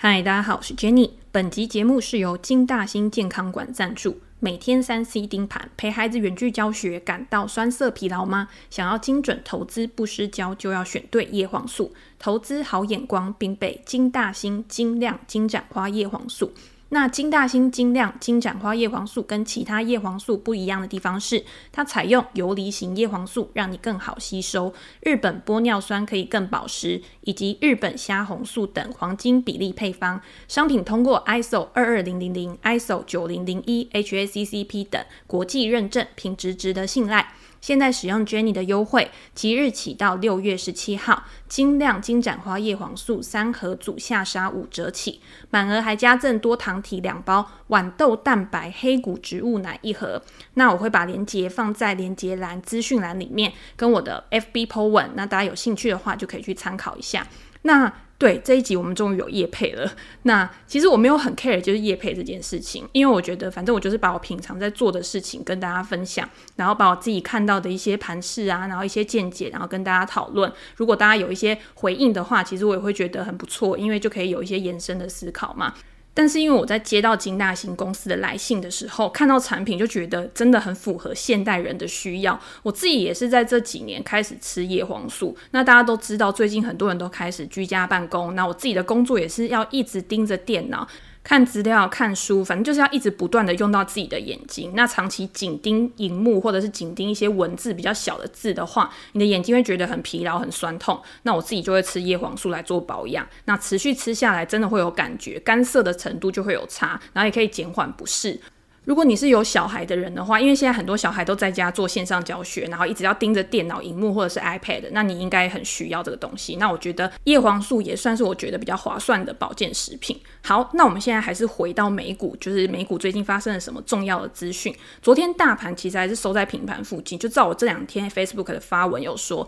嗨，大家好，我是 Jenny。本集节目是由金大兴健康馆赞助。每天三 C 盯盘，陪孩子远距教学，感到酸涩疲劳吗？想要精准投资不失焦，就要选对叶黄素。投资好眼光，并备金大兴金亮金盏花叶黄素。那金大兴金亮金盏花叶黄素跟其他叶黄素不一样的地方是，它采用游离型叶黄素，让你更好吸收；日本玻尿酸可以更保湿，以及日本虾红素等黄金比例配方。商品通过 ISO 二二零零零、ISO 九零零一、HACCP 等国际认证，品质值得信赖。现在使用 Jenny 的优惠，即日起到六月十七号，晶亮金盏花叶黄素三盒组下杀五折起，满额还加赠多糖体两包，豌豆蛋白黑谷植物奶一盒。那我会把链接放在链接栏资讯栏里面，跟我的 FB po 文，那大家有兴趣的话就可以去参考一下。那对，这一集我们终于有夜配了。那其实我没有很 care 就是夜配这件事情，因为我觉得反正我就是把我平常在做的事情跟大家分享，然后把我自己看到的一些盘势啊，然后一些见解，然后跟大家讨论。如果大家有一些回应的话，其实我也会觉得很不错，因为就可以有一些延伸的思考嘛。但是因为我在接到金大兴公司的来信的时候，看到产品就觉得真的很符合现代人的需要。我自己也是在这几年开始吃叶黄素。那大家都知道，最近很多人都开始居家办公，那我自己的工作也是要一直盯着电脑。看资料、看书，反正就是要一直不断的用到自己的眼睛。那长期紧盯荧幕，或者是紧盯一些文字比较小的字的话，你的眼睛会觉得很疲劳、很酸痛。那我自己就会吃叶黄素来做保养。那持续吃下来，真的会有感觉，干涩的程度就会有差，然后也可以减缓不适。如果你是有小孩的人的话，因为现在很多小孩都在家做线上教学，然后一直要盯着电脑荧幕或者是 iPad，那你应该很需要这个东西。那我觉得叶黄素也算是我觉得比较划算的保健食品。好，那我们现在还是回到美股，就是美股最近发生了什么重要的资讯？昨天大盘其实还是收在平盘附近，就照我这两天 Facebook 的发文有说，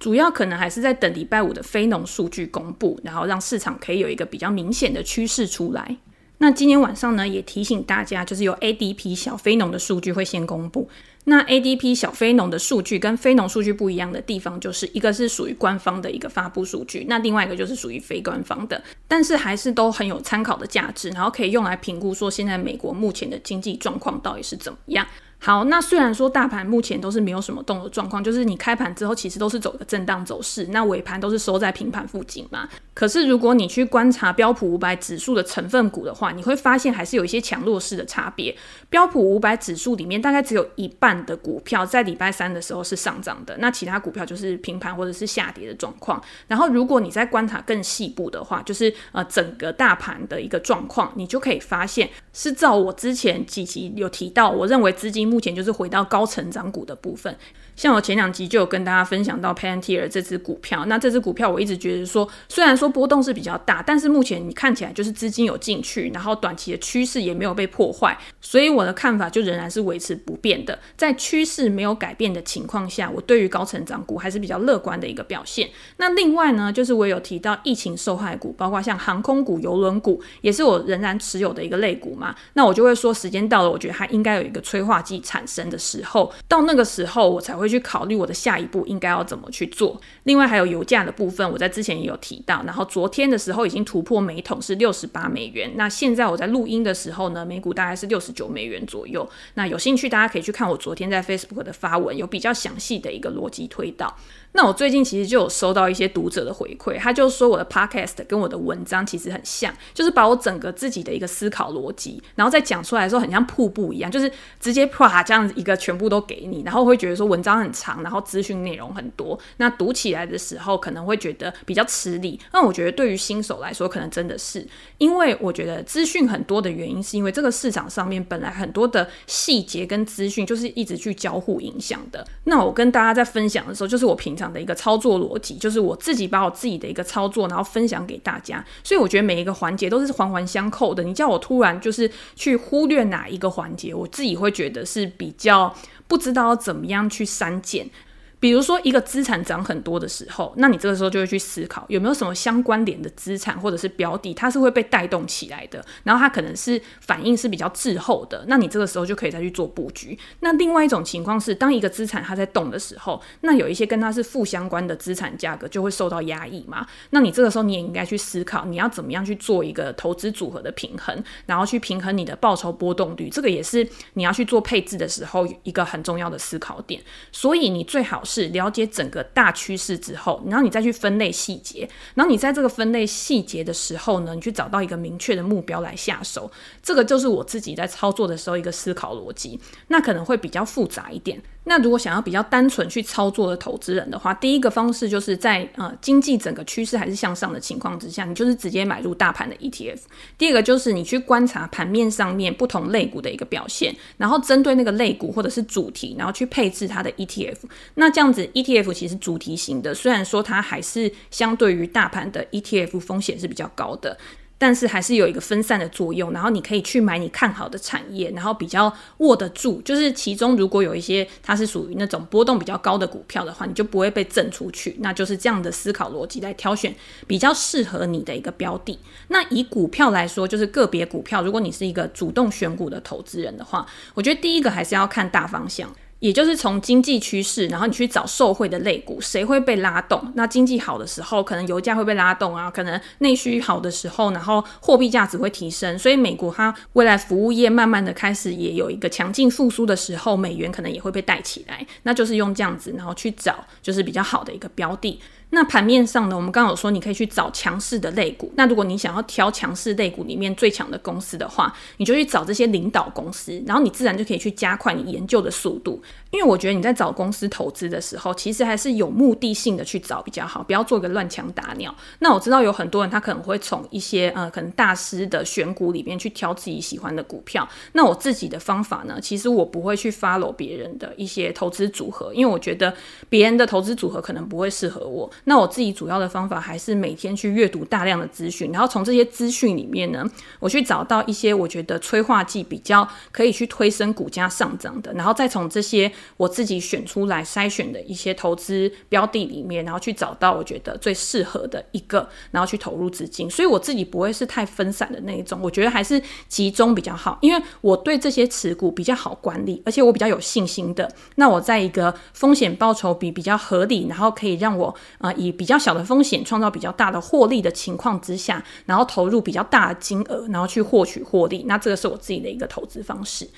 主要可能还是在等礼拜五的非农数据公布，然后让市场可以有一个比较明显的趋势出来。那今天晚上呢，也提醒大家，就是有 ADP 小非农的数据会先公布。那 ADP 小非农的数据跟非农数据不一样的地方，就是一个是属于官方的一个发布数据，那另外一个就是属于非官方的，但是还是都很有参考的价值，然后可以用来评估说现在美国目前的经济状况到底是怎么样。好，那虽然说大盘目前都是没有什么动的状况，就是你开盘之后其实都是走个震荡走势，那尾盘都是收在平盘附近嘛。可是如果你去观察标普五百指数的成分股的话，你会发现还是有一些强弱势的差别。标普五百指数里面大概只有一半的股票在礼拜三的时候是上涨的，那其他股票就是平盘或者是下跌的状况。然后如果你在观察更细部的话，就是呃整个大盘的一个状况，你就可以发现是照我之前几集有提到，我认为资金。目前就是回到高成长股的部分，像我前两集就有跟大家分享到 Pantier 这支股票，那这支股票我一直觉得说，虽然说波动是比较大，但是目前你看起来就是资金有进去，然后短期的趋势也没有被破坏，所以我的看法就仍然是维持不变的。在趋势没有改变的情况下，我对于高成长股还是比较乐观的一个表现。那另外呢，就是我有提到疫情受害股，包括像航空股、邮轮股，也是我仍然持有的一个类股嘛。那我就会说，时间到了，我觉得它应该有一个催化剂。产生的时候，到那个时候我才会去考虑我的下一步应该要怎么去做。另外还有油价的部分，我在之前也有提到。然后昨天的时候已经突破每桶是六十八美元。那现在我在录音的时候呢，每股大概是六十九美元左右。那有兴趣大家可以去看我昨天在 Facebook 的发文，有比较详细的一个逻辑推导。那我最近其实就有收到一些读者的回馈，他就说我的 podcast 跟我的文章其实很像，就是把我整个自己的一个思考逻辑，然后再讲出来的时候，很像瀑布一样，就是直接啪这样子一个全部都给你，然后会觉得说文章很长，然后资讯内容很多，那读起来的时候可能会觉得比较吃力。那我觉得对于新手来说，可能真的是，因为我觉得资讯很多的原因，是因为这个市场上面本来很多的细节跟资讯就是一直去交互影响的。那我跟大家在分享的时候，就是我平常的一个操作逻辑，就是我自己把我自己的一个操作，然后分享给大家。所以我觉得每一个环节都是环环相扣的。你叫我突然就是去忽略哪一个环节，我自己会觉得是比较不知道怎么样去删减。比如说，一个资产涨很多的时候，那你这个时候就会去思考有没有什么相关联的资产或者是标的，它是会被带动起来的，然后它可能是反应是比较滞后的，那你这个时候就可以再去做布局。那另外一种情况是，当一个资产它在动的时候，那有一些跟它是负相关的资产价格就会受到压抑嘛，那你这个时候你也应该去思考，你要怎么样去做一个投资组合的平衡，然后去平衡你的报酬波动率，这个也是你要去做配置的时候一个很重要的思考点。所以你最好是了解整个大趋势之后，然后你再去分类细节，然后你在这个分类细节的时候呢，你去找到一个明确的目标来下手。这个就是我自己在操作的时候一个思考逻辑，那可能会比较复杂一点。那如果想要比较单纯去操作的投资人的话，第一个方式就是在呃经济整个趋势还是向上的情况之下，你就是直接买入大盘的 ETF。第二个就是你去观察盘面上面不同类股的一个表现，然后针对那个类股或者是主题，然后去配置它的 ETF。那这样子 ETF 其实主题型的，虽然说它还是相对于大盘的 ETF 风险是比较高的。但是还是有一个分散的作用，然后你可以去买你看好的产业，然后比较握得住。就是其中如果有一些它是属于那种波动比较高的股票的话，你就不会被震出去。那就是这样的思考逻辑来挑选比较适合你的一个标的。那以股票来说，就是个别股票，如果你是一个主动选股的投资人的话，我觉得第一个还是要看大方向。也就是从经济趋势，然后你去找受惠的类股，谁会被拉动？那经济好的时候，可能油价会被拉动啊，可能内需好的时候，然后货币价值会提升。所以美国它未来服务业慢慢的开始也有一个强劲复苏的时候，美元可能也会被带起来。那就是用这样子，然后去找就是比较好的一个标的。那盘面上呢，我们刚刚有说，你可以去找强势的类股。那如果你想要挑强势类股里面最强的公司的话，你就去找这些领导公司，然后你自然就可以去加快你研究的速度。因为我觉得你在找公司投资的时候，其实还是有目的性的去找比较好，不要做一个乱枪打鸟。那我知道有很多人他可能会从一些呃可能大师的选股里面去挑自己喜欢的股票。那我自己的方法呢，其实我不会去 follow 别人的一些投资组合，因为我觉得别人的投资组合可能不会适合我。那我自己主要的方法还是每天去阅读大量的资讯，然后从这些资讯里面呢，我去找到一些我觉得催化剂比较可以去推升股价上涨的，然后再从这些我自己选出来筛选的一些投资标的里面，然后去找到我觉得最适合的一个，然后去投入资金。所以我自己不会是太分散的那一种，我觉得还是集中比较好，因为我对这些持股比较好管理，而且我比较有信心的。那我在一个风险报酬比比较合理，然后可以让我呃以比较小的风险创造比较大的获利的情况之下，然后投入比较大的金额，然后去获取获利。那这个是我自己的一个投资方式。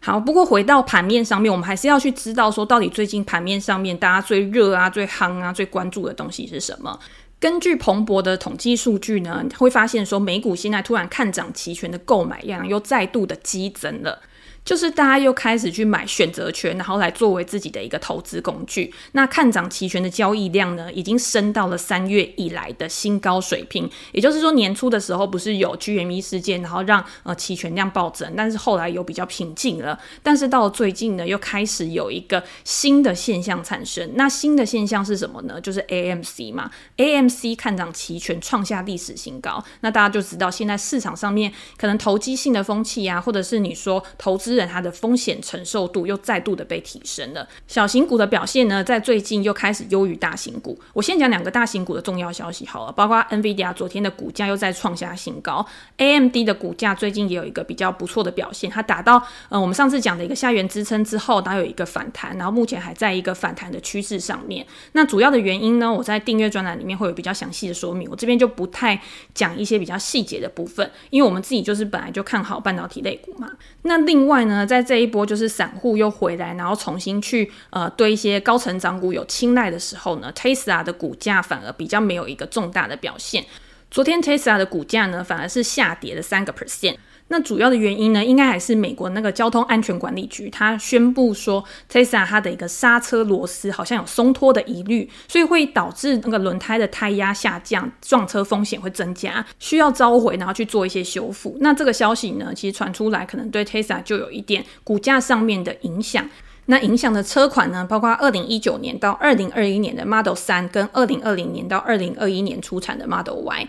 好，不过回到盘面上面，我们还是要去知道说，到底最近盘面上面大家最热啊、最夯啊、最关注的东西是什么？根据彭博的统计数据呢，会发现说，美股现在突然看涨期权的购买量又再度的激增了。就是大家又开始去买选择权，然后来作为自己的一个投资工具。那看涨期权的交易量呢，已经升到了三月以来的新高水平。也就是说，年初的时候不是有 GME 事件，然后让呃期权量暴增，但是后来有比较平静了。但是到了最近呢，又开始有一个新的现象产生。那新的现象是什么呢？就是 AMC 嘛，AMC 看涨期权创下历史新高。那大家就知道，现在市场上面可能投机性的风气啊，或者是你说投资。它的风险承受度又再度的被提升了。小型股的表现呢，在最近又开始优于大型股。我先讲两个大型股的重要消息好了，包括 NVIDIA 昨天的股价又在创下新高，AMD 的股价最近也有一个比较不错的表现，它达到呃我们上次讲的一个下缘支撑之后，它有一个反弹，然后目前还在一个反弹的趋势上面。那主要的原因呢，我在订阅专栏里面会有比较详细的说明，我这边就不太讲一些比较细节的部分，因为我们自己就是本来就看好半导体类股嘛。那另外呢，在这一波就是散户又回来，然后重新去呃对一些高成长股有青睐的时候呢，Tesla 的股价反而比较没有一个重大的表现。昨天 Tesla 的股价呢，反而是下跌了三个 percent。那主要的原因呢，应该还是美国那个交通安全管理局，它宣布说，Tesla 它的一个刹车螺丝好像有松脱的疑虑，所以会导致那个轮胎的胎压下降，撞车风险会增加，需要召回，然后去做一些修复。那这个消息呢，其实传出来，可能对 Tesla 就有一点股价上面的影响。那影响的车款呢，包括二零一九年到二零二一年的 Model 3跟二零二零年到二零二一年出产的 Model Y。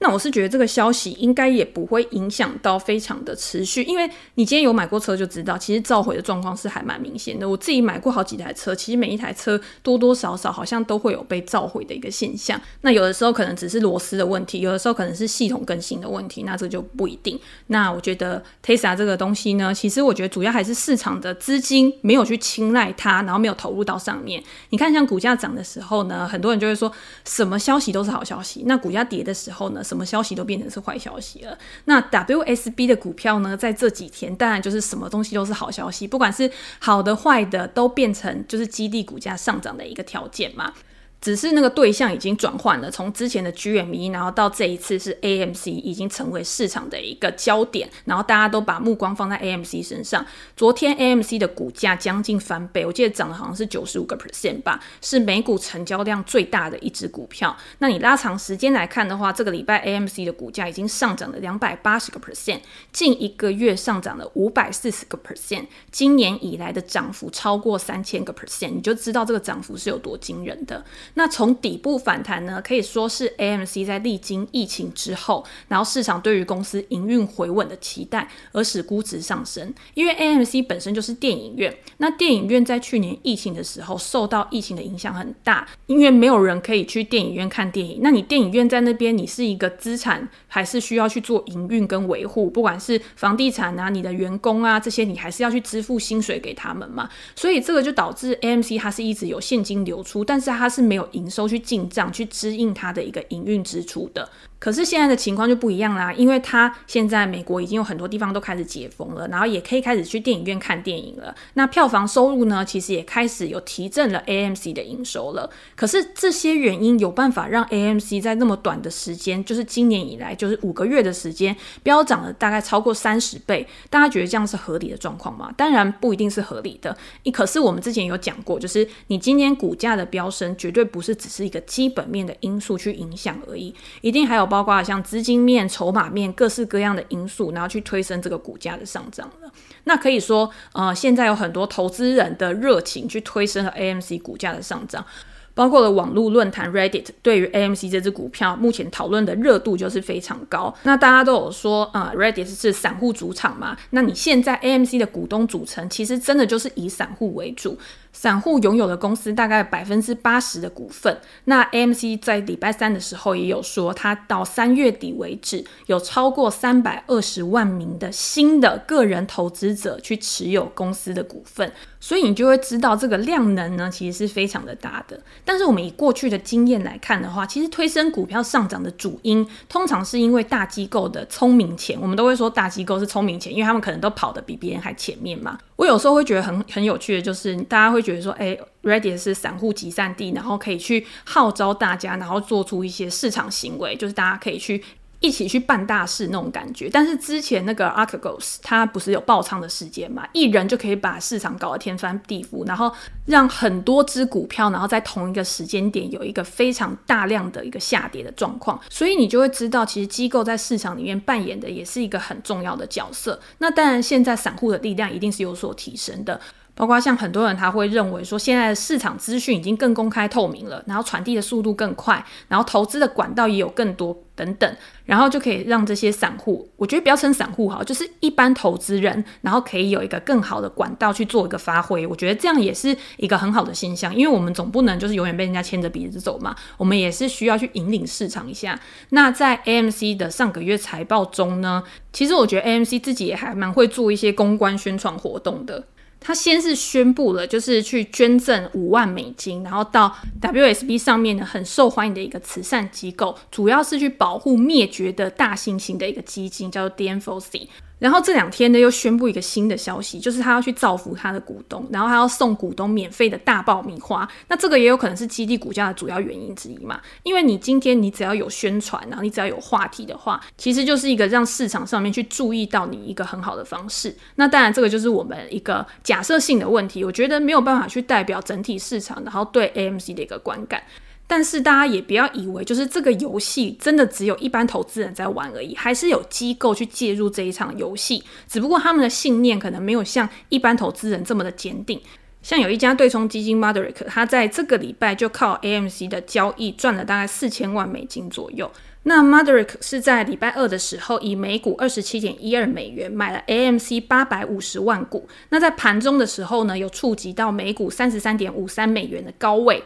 那我是觉得这个消息应该也不会影响到非常的持续，因为你今天有买过车就知道，其实召回的状况是还蛮明显的。我自己买过好几台车，其实每一台车多多少少好像都会有被召回的一个现象。那有的时候可能只是螺丝的问题，有的时候可能是系统更新的问题，那这就不一定。那我觉得 Tesla 这个东西呢，其实我觉得主要还是市场的资金没有去青睐它，然后没有投入到上面。你看，像股价涨的时候呢，很多人就会说什么消息都是好消息，那股价跌的时候呢，什么消息都变成是坏消息了。那 WSB 的股票呢，在这几天当然就是什么东西都是好消息，不管是好的坏的，都变成就是基地股价上涨的一个条件嘛。只是那个对象已经转换了，从之前的 GME，然后到这一次是 AMC，已经成为市场的一个焦点，然后大家都把目光放在 AMC 身上。昨天 AMC 的股价将近翻倍，我记得涨了好像是九十五个 percent 吧，是美股成交量最大的一只股票。那你拉长时间来看的话，这个礼拜 AMC 的股价已经上涨了两百八十个 percent，近一个月上涨了五百四十个 percent，今年以来的涨幅超过三千个 percent，你就知道这个涨幅是有多惊人的。那从底部反弹呢，可以说是 AMC 在历经疫情之后，然后市场对于公司营运回稳的期待，而使估值上升。因为 AMC 本身就是电影院，那电影院在去年疫情的时候受到疫情的影响很大，因为没有人可以去电影院看电影。那你电影院在那边，你是一个资产，还是需要去做营运跟维护？不管是房地产啊，你的员工啊这些，你还是要去支付薪水给他们嘛。所以这个就导致 AMC 它是一直有现金流出，但是它是没有有营收去进账去支应它的一个营运支出的。可是现在的情况就不一样啦，因为它现在美国已经有很多地方都开始解封了，然后也可以开始去电影院看电影了。那票房收入呢，其实也开始有提振了 AMC 的营收了。可是这些原因有办法让 AMC 在那么短的时间，就是今年以来就是五个月的时间，飙涨了大概超过三十倍。大家觉得这样是合理的状况吗？当然不一定是合理的。你可是我们之前有讲过，就是你今年股价的飙升，绝对不是只是一个基本面的因素去影响而已，一定还有。包括像资金面、筹码面各式各样的因素，然后去推升这个股价的上涨了。那可以说，呃，现在有很多投资人的热情去推升了 AMC 股价的上涨。包括了网络论坛 Reddit 对于 AMC 这支股票目前讨论的热度就是非常高。那大家都有说，啊、呃、Reddit 是散户主场嘛？那你现在 AMC 的股东组成其实真的就是以散户为主。散户拥有的公司大概百分之八十的股份。那 AMC 在礼拜三的时候也有说，它到三月底为止，有超过三百二十万名的新的个人投资者去持有公司的股份。所以你就会知道这个量能呢，其实是非常的大的。但是我们以过去的经验来看的话，其实推升股票上涨的主因，通常是因为大机构的聪明钱。我们都会说大机构是聪明钱，因为他们可能都跑得比别人还前面嘛。我有时候会觉得很很有趣的，就是大家会觉得说，哎，Reddit 是散户集散地，然后可以去号召大家，然后做出一些市场行为，就是大家可以去。一起去办大事那种感觉，但是之前那个 Archegos 他不是有爆仓的事件嘛？一人就可以把市场搞得天翻地覆，然后让很多只股票，然后在同一个时间点有一个非常大量的一个下跌的状况，所以你就会知道，其实机构在市场里面扮演的也是一个很重要的角色。那当然，现在散户的力量一定是有所提升的。包括像很多人他会认为说，现在的市场资讯已经更公开透明了，然后传递的速度更快，然后投资的管道也有更多等等，然后就可以让这些散户，我觉得不要称散户哈，就是一般投资人，然后可以有一个更好的管道去做一个发挥。我觉得这样也是一个很好的现象，因为我们总不能就是永远被人家牵着鼻子走嘛，我们也是需要去引领市场一下。那在 AMC 的上个月财报中呢，其实我觉得 AMC 自己也还蛮会做一些公关宣传活动的。他先是宣布了，就是去捐赠五万美金，然后到 WSB 上面的，很受欢迎的一个慈善机构，主要是去保护灭绝的大猩猩的一个基金，叫做 DMFOC。然后这两天呢，又宣布一个新的消息，就是他要去造福他的股东，然后他要送股东免费的大爆米花。那这个也有可能是激励股价的主要原因之一嘛？因为你今天你只要有宣传，然后你只要有话题的话，其实就是一个让市场上面去注意到你一个很好的方式。那当然，这个就是我们一个假设性的问题，我觉得没有办法去代表整体市场，然后对 AMC 的一个观感。但是大家也不要以为就是这个游戏真的只有一般投资人在玩而已，还是有机构去介入这一场游戏，只不过他们的信念可能没有像一般投资人这么的坚定。像有一家对冲基金 Maverick，他在这个礼拜就靠 AMC 的交易赚了大概四千万美金左右。那 Madrick 是在礼拜二的时候以每股二十七点一二美元买了 AMC 八百五十万股，那在盘中的时候呢，有触及到每股三十三点五三美元的高位。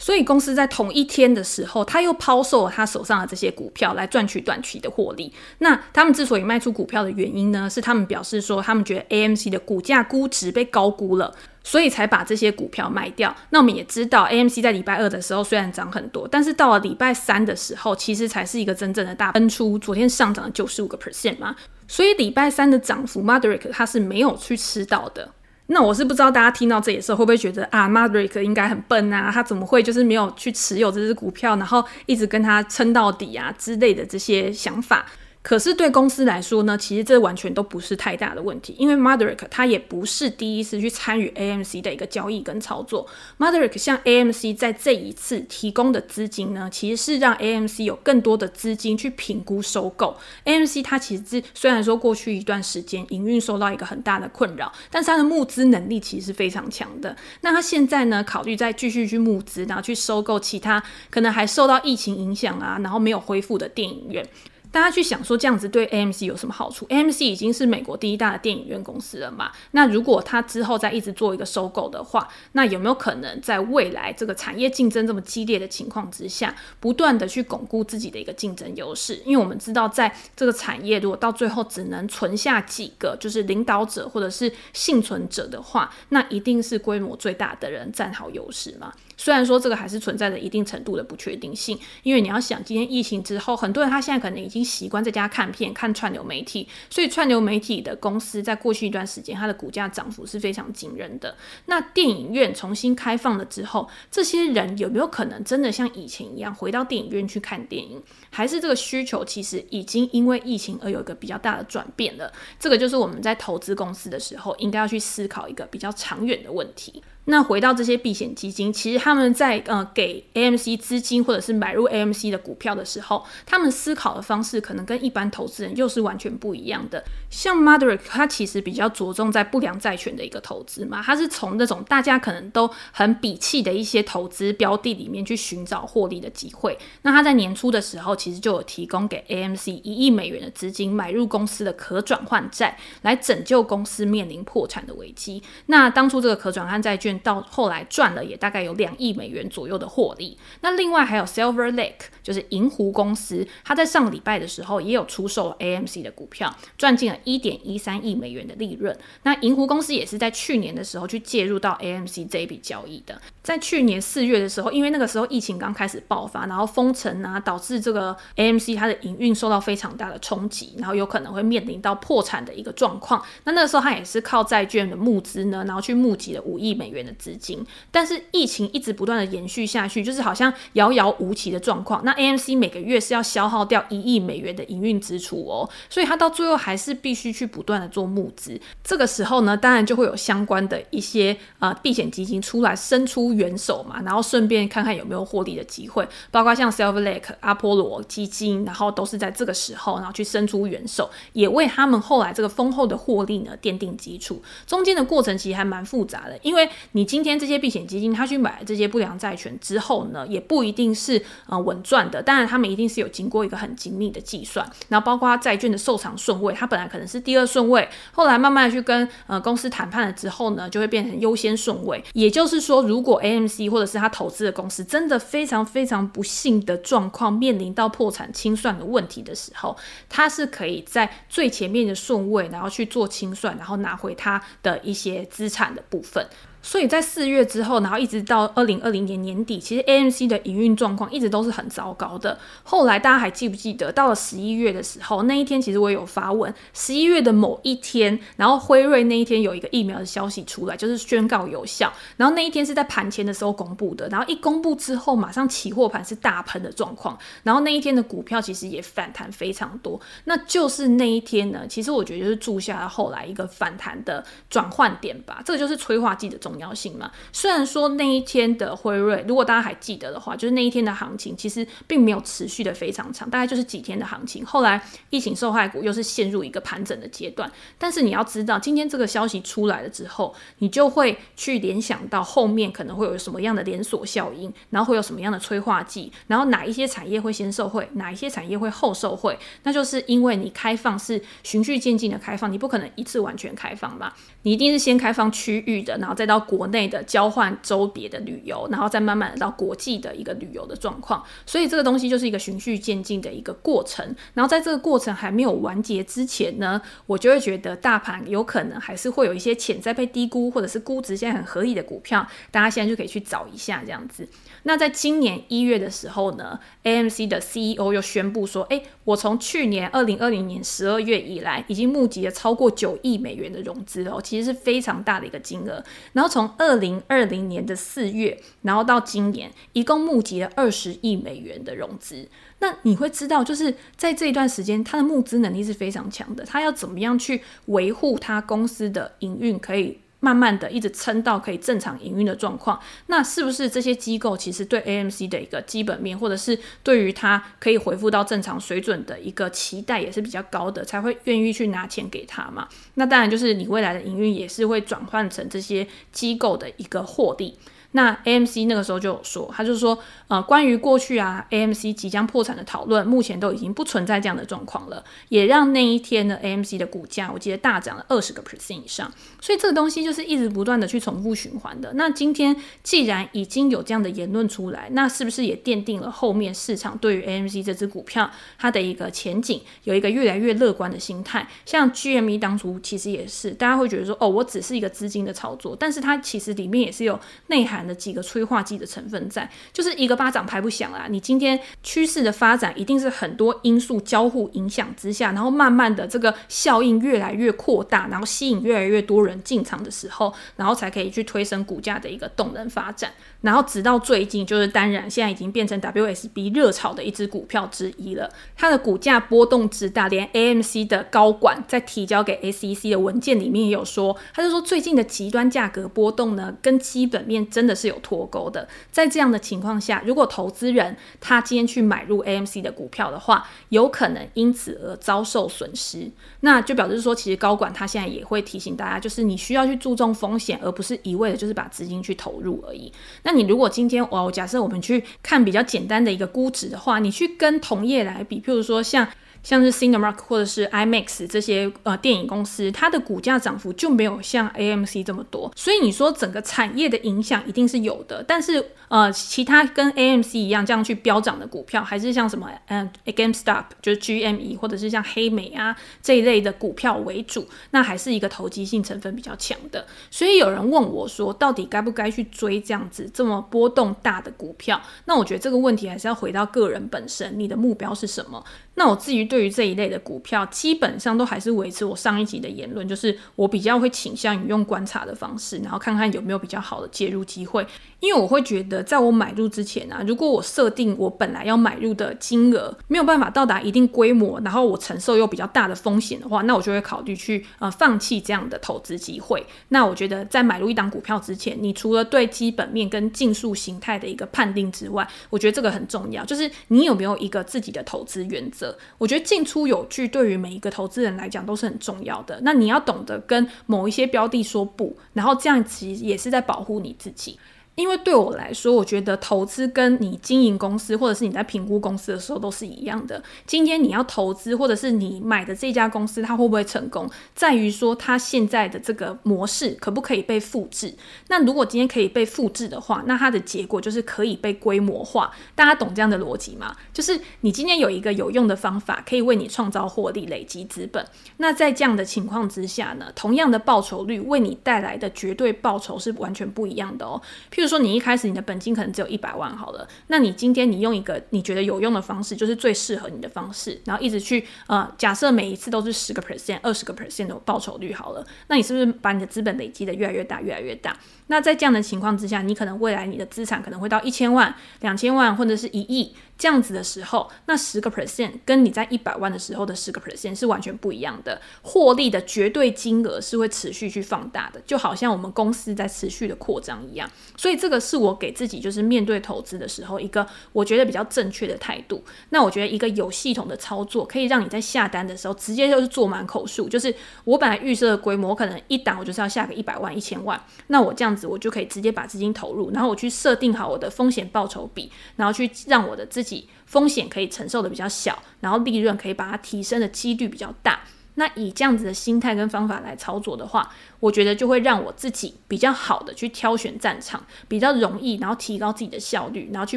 所以公司在同一天的时候，他又抛售了他手上的这些股票来赚取短期的获利。那他们之所以卖出股票的原因呢，是他们表示说，他们觉得 AMC 的股价估值被高估了，所以才把这些股票卖掉。那我们也知道，AMC 在礼拜二的时候虽然涨很多，但是到了礼拜三的时候，其实才是一个真正的大喷出。昨天上涨了九十五个 percent 嘛，所以礼拜三的涨幅，Maverick 他是没有去吃到的。那我是不知道大家听到这里的时候会不会觉得啊，Madrick 应该很笨啊，他怎么会就是没有去持有这只股票，然后一直跟他撑到底啊之类的这些想法。可是对公司来说呢，其实这完全都不是太大的问题，因为 Maverick 他也不是第一次去参与 AMC 的一个交易跟操作。Maverick 向 AMC 在这一次提供的资金呢，其实是让 AMC 有更多的资金去评估收购 AMC。它其实是虽然说过去一段时间营运受到一个很大的困扰，但是它的募资能力其实是非常强的。那它现在呢，考虑再继续去募资，然后去收购其他可能还受到疫情影响啊，然后没有恢复的电影院。大家去想说这样子对 AMC 有什么好处？AMC 已经是美国第一大的电影院公司了嘛？那如果它之后再一直做一个收购的话，那有没有可能在未来这个产业竞争这么激烈的情况之下，不断的去巩固自己的一个竞争优势？因为我们知道，在这个产业如果到最后只能存下几个就是领导者或者是幸存者的话，那一定是规模最大的人占好优势嘛？虽然说这个还是存在着一定程度的不确定性，因为你要想，今天疫情之后，很多人他现在可能已经习惯在家看片、看串流媒体，所以串流媒体的公司在过去一段时间，它的股价涨幅是非常惊人的。那电影院重新开放了之后，这些人有没有可能真的像以前一样回到电影院去看电影？还是这个需求其实已经因为疫情而有一个比较大的转变了？这个就是我们在投资公司的时候，应该要去思考一个比较长远的问题。那回到这些避险基金，其实他们在呃给 AMC 资金或者是买入 AMC 的股票的时候，他们思考的方式可能跟一般投资人又是完全不一样的。像 Madrick 他其实比较着重在不良债权的一个投资嘛，他是从那种大家可能都很鄙弃的一些投资标的里面去寻找获利的机会。那他在年初的时候，其实就有提供给 AMC 一亿美元的资金买入公司的可转换债，来拯救公司面临破产的危机。那当初这个可转换债券。到后来赚了也大概有两亿美元左右的获利。那另外还有 Silver Lake，就是银湖公司，它在上礼拜的时候也有出售 AMC 的股票，赚进了一点一三亿美元的利润。那银湖公司也是在去年的时候去介入到 AMC 这一笔交易的。在去年四月的时候，因为那个时候疫情刚开始爆发，然后封城啊，导致这个 AMC 它的营运受到非常大的冲击，然后有可能会面临到破产的一个状况。那那个时候它也是靠债券的募资呢，然后去募集了五亿美元。的资金，但是疫情一直不断的延续下去，就是好像遥遥无期的状况。那 AMC 每个月是要消耗掉一亿美元的营运支出哦，所以他到最后还是必须去不断的做募资。这个时候呢，当然就会有相关的一些呃避险基金出来伸出援手嘛，然后顺便看看有没有获利的机会，包括像 Silver Lake、阿波罗基金，然后都是在这个时候，然后去伸出援手，也为他们后来这个丰厚的获利呢奠定基础。中间的过程其实还蛮复杂的，因为你。今天这些避险基金，他去买这些不良债权之后呢，也不一定是呃稳赚的。当然，他们一定是有经过一个很精密的计算，然后包括债券的受偿顺位，它本来可能是第二顺位，后来慢慢去跟呃公司谈判了之后呢，就会变成优先顺位。也就是说，如果 AMC 或者是他投资的公司真的非常非常不幸的状况，面临到破产清算的问题的时候，他是可以在最前面的顺位，然后去做清算，然后拿回他的一些资产的部分。所以在四月之后，然后一直到二零二零年年底，其实 AMC 的营运状况一直都是很糟糕的。后来大家还记不记得，到了十一月的时候，那一天其实我也有发文，十一月的某一天，然后辉瑞那一天有一个疫苗的消息出来，就是宣告有效。然后那一天是在盘前的时候公布的，然后一公布之后，马上期货盘是大喷的状况。然后那一天的股票其实也反弹非常多。那就是那一天呢，其实我觉得就是注下了后来一个反弹的转换点吧。这个就是催化剂的重重要性嘛。虽然说那一天的辉瑞，如果大家还记得的话，就是那一天的行情其实并没有持续的非常长，大概就是几天的行情。后来疫情受害股又是陷入一个盘整的阶段。但是你要知道，今天这个消息出来了之后，你就会去联想到后面可能会有什么样的连锁效应，然后会有什么样的催化剂，然后哪一些产业会先受惠，哪一些产业会后受惠，那就是因为你开放是循序渐进的开放，你不可能一次完全开放嘛？你一定是先开放区域的，然后再到国内的交换周别的旅游，然后再慢慢到国际的一个旅游的状况。所以这个东西就是一个循序渐进的一个过程。然后在这个过程还没有完结之前呢，我就会觉得大盘有可能还是会有一些潜在被低估，或者是估值现在很合理的股票，大家现在就可以去找一下这样子。那在今年一月的时候呢，AMC 的 CEO 又宣布说，诶，我从去年二零二零年十二月以来，已经募集了超过九亿美元的融资哦，其实是非常大的一个金额。然后从二零二零年的四月，然后到今年，一共募集了二十亿美元的融资。那你会知道，就是在这一段时间，他的募资能力是非常强的，他要怎么样去维护他公司的营运，可以。慢慢的一直撑到可以正常营运的状况，那是不是这些机构其实对 AMC 的一个基本面，或者是对于它可以恢复到正常水准的一个期待也是比较高的，才会愿意去拿钱给他嘛？那当然就是你未来的营运也是会转换成这些机构的一个获利。那 AMC 那个时候就有说，他就说，呃，关于过去啊 AMC 即将破产的讨论，目前都已经不存在这样的状况了，也让那一天的 AMC 的股价，我记得大涨了二十个 percent 以上。所以这个东西就是一直不断的去重复循环的。那今天既然已经有这样的言论出来，那是不是也奠定了后面市场对于 AMC 这支股票它的一个前景有一个越来越乐观的心态？像 GME 当初其实也是，大家会觉得说，哦，我只是一个资金的操作，但是它其实里面也是有内涵。的几个催化剂的成分在，就是一个巴掌拍不响啊！你今天趋势的发展一定是很多因素交互影响之下，然后慢慢的这个效应越来越扩大，然后吸引越来越多人进场的时候，然后才可以去推升股价的一个动能发展。然后直到最近，就是当然现在已经变成 WSB 热炒的一只股票之一了。它的股价波动之大，连 AMC 的高管在提交给 SEC 的文件里面也有说，他就说最近的极端价格波动呢，跟基本面真的是有脱钩的。在这样的情况下，如果投资人他今天去买入 AMC 的股票的话，有可能因此而遭受损失。那就表示说，其实高管他现在也会提醒大家，就是你需要去注重风险，而不是一味的就是把资金去投入而已。那你如果今天哦，假设我们去看比较简单的一个估值的话，你去跟同业来比，譬如说像。像是 Cinemark 或者是 IMAX 这些呃电影公司，它的股价涨幅就没有像 AMC 这么多，所以你说整个产业的影响一定是有的。但是呃，其他跟 AMC 一样这样去飙涨的股票，还是像什么嗯 GameStop 就是 GME 或者是像黑莓啊这一类的股票为主，那还是一个投机性成分比较强的。所以有人问我说，到底该不该去追这样子这么波动大的股票？那我觉得这个问题还是要回到个人本身，你的目标是什么？那我至于对于这一类的股票，基本上都还是维持我上一集的言论，就是我比较会倾向于用观察的方式，然后看看有没有比较好的介入机会。因为我会觉得，在我买入之前啊，如果我设定我本来要买入的金额没有办法到达一定规模，然后我承受又比较大的风险的话，那我就会考虑去呃放弃这样的投资机会。那我觉得在买入一档股票之前，你除了对基本面跟技术形态的一个判定之外，我觉得这个很重要，就是你有没有一个自己的投资原则。我觉得进出有据，对于每一个投资人来讲都是很重要的。那你要懂得跟某一些标的说不，然后这样其实也是在保护你自己。因为对我来说，我觉得投资跟你经营公司，或者是你在评估公司的时候都是一样的。今天你要投资，或者是你买的这家公司，它会不会成功，在于说它现在的这个模式可不可以被复制。那如果今天可以被复制的话，那它的结果就是可以被规模化。大家懂这样的逻辑吗？就是你今天有一个有用的方法，可以为你创造获利、累积资本。那在这样的情况之下呢，同样的报酬率为你带来的绝对报酬是完全不一样的哦。譬如。说你一开始你的本金可能只有一百万好了，那你今天你用一个你觉得有用的方式，就是最适合你的方式，然后一直去呃，假设每一次都是十个 percent、二十个 percent 的报酬率好了，那你是不是把你的资本累积的越来越大、越来越大？那在这样的情况之下，你可能未来你的资产可能会到一千万、两千万或者是一亿。这样子的时候，那十个 percent 跟你在一百万的时候的十个 percent 是完全不一样的，获利的绝对金额是会持续去放大的，就好像我们公司在持续的扩张一样。所以以这个是我给自己就是面对投资的时候一个我觉得比较正确的态度。那我觉得一个有系统的操作可以让你在下单的时候直接就是做满口数，就是我本来预设的规模可能一档我就是要下个一百万、一千万，那我这样子我就可以直接把资金投入，然后我去设定好我的风险报酬比，然后去让我的自己。风险可以承受的比较小，然后利润可以把它提升的几率比较大。那以这样子的心态跟方法来操作的话，我觉得就会让我自己比较好的去挑选战场，比较容易，然后提高自己的效率，然后去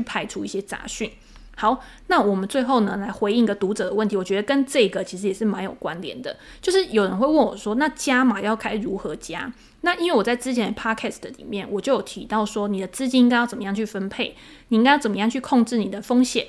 排除一些杂讯。好，那我们最后呢，来回应一个读者的问题，我觉得跟这个其实也是蛮有关联的。就是有人会问我说，那加码要该如何加？那因为我在之前的 podcast 里面，我就有提到说，你的资金应该要怎么样去分配，你应该要怎么样去控制你的风险。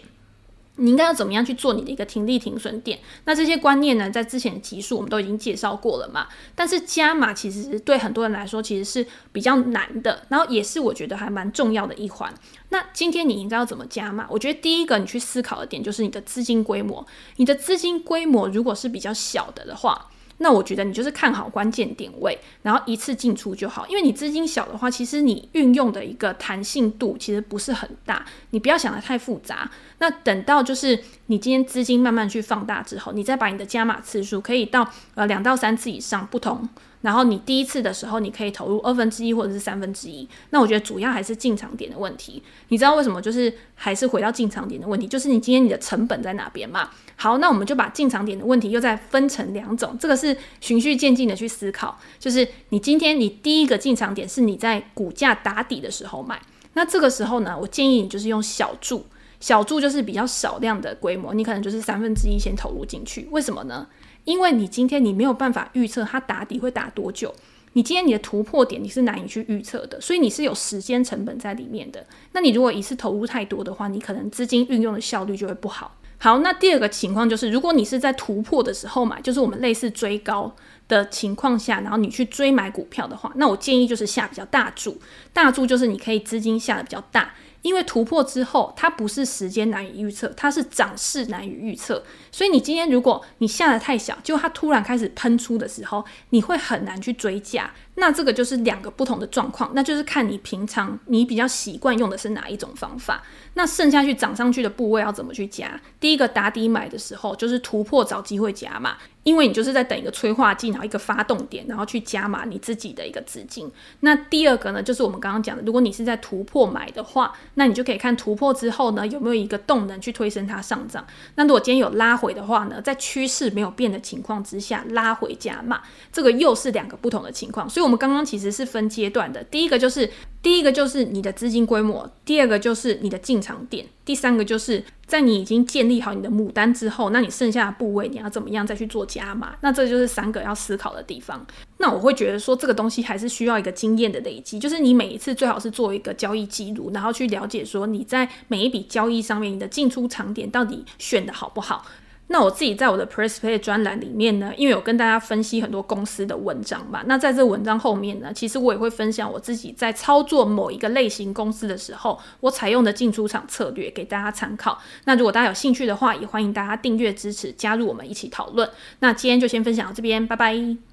你应该要怎么样去做你的一个停利停损点？那这些观念呢，在之前的集数我们都已经介绍过了嘛。但是加码其实对很多人来说其实是比较难的，然后也是我觉得还蛮重要的一环。那今天你应该要怎么加码？我觉得第一个你去思考的点就是你的资金规模。你的资金规模如果是比较小的的话，那我觉得你就是看好关键点位，然后一次进出就好。因为你资金小的话，其实你运用的一个弹性度其实不是很大。你不要想的太复杂。那等到就是你今天资金慢慢去放大之后，你再把你的加码次数可以到呃两到三次以上不同。然后你第一次的时候，你可以投入二分之一或者是三分之一。那我觉得主要还是进场点的问题。你知道为什么？就是还是回到进场点的问题，就是你今天你的成本在哪边嘛？好，那我们就把进场点的问题又再分成两种，这个是循序渐进的去思考。就是你今天你第一个进场点是你在股价打底的时候买，那这个时候呢，我建议你就是用小注，小注就是比较少量的规模，你可能就是三分之一先投入进去。为什么呢？因为你今天你没有办法预测它打底会打多久，你今天你的突破点你是难以去预测的，所以你是有时间成本在里面的。那你如果一次投入太多的话，你可能资金运用的效率就会不好。好，那第二个情况就是，如果你是在突破的时候买，就是我们类似追高的情况下，然后你去追买股票的话，那我建议就是下比较大注，大注就是你可以资金下的比较大。因为突破之后，它不是时间难以预测，它是涨势难以预测。所以你今天如果你下的太小，就它突然开始喷出的时候，你会很难去追价。那这个就是两个不同的状况，那就是看你平常你比较习惯用的是哪一种方法。那剩下去涨上去的部位要怎么去加？第一个打底买的时候，就是突破找机会加嘛，因为你就是在等一个催化剂，然后一个发动点，然后去加码你自己的一个资金。那第二个呢，就是我们刚刚讲的，如果你是在突破买的话，那你就可以看突破之后呢，有没有一个动能去推升它上涨。那如果今天有拉回的话呢，在趋势没有变的情况之下，拉回加码，这个又是两个不同的情况。所以我们刚刚其实是分阶段的，第一个就是第一个就是你的资金规模，第二个就是你的进场点，第三个就是在你已经建立好你的母单之后，那你剩下的部位你要怎么样再去做加码？那这就是三个要思考的地方。那我会觉得说这个东西还是需要一个经验的累积，就是你每一次最好是做一个交易记录，然后去了解说你在每一笔交易上面你的进出场点到底选的好不好。那我自己在我的 PressPlay 专栏里面呢，因为有跟大家分析很多公司的文章嘛，那在这文章后面呢，其实我也会分享我自己在操作某一个类型公司的时候，我采用的进出场策略给大家参考。那如果大家有兴趣的话，也欢迎大家订阅支持，加入我们一起讨论。那今天就先分享到这边，拜拜。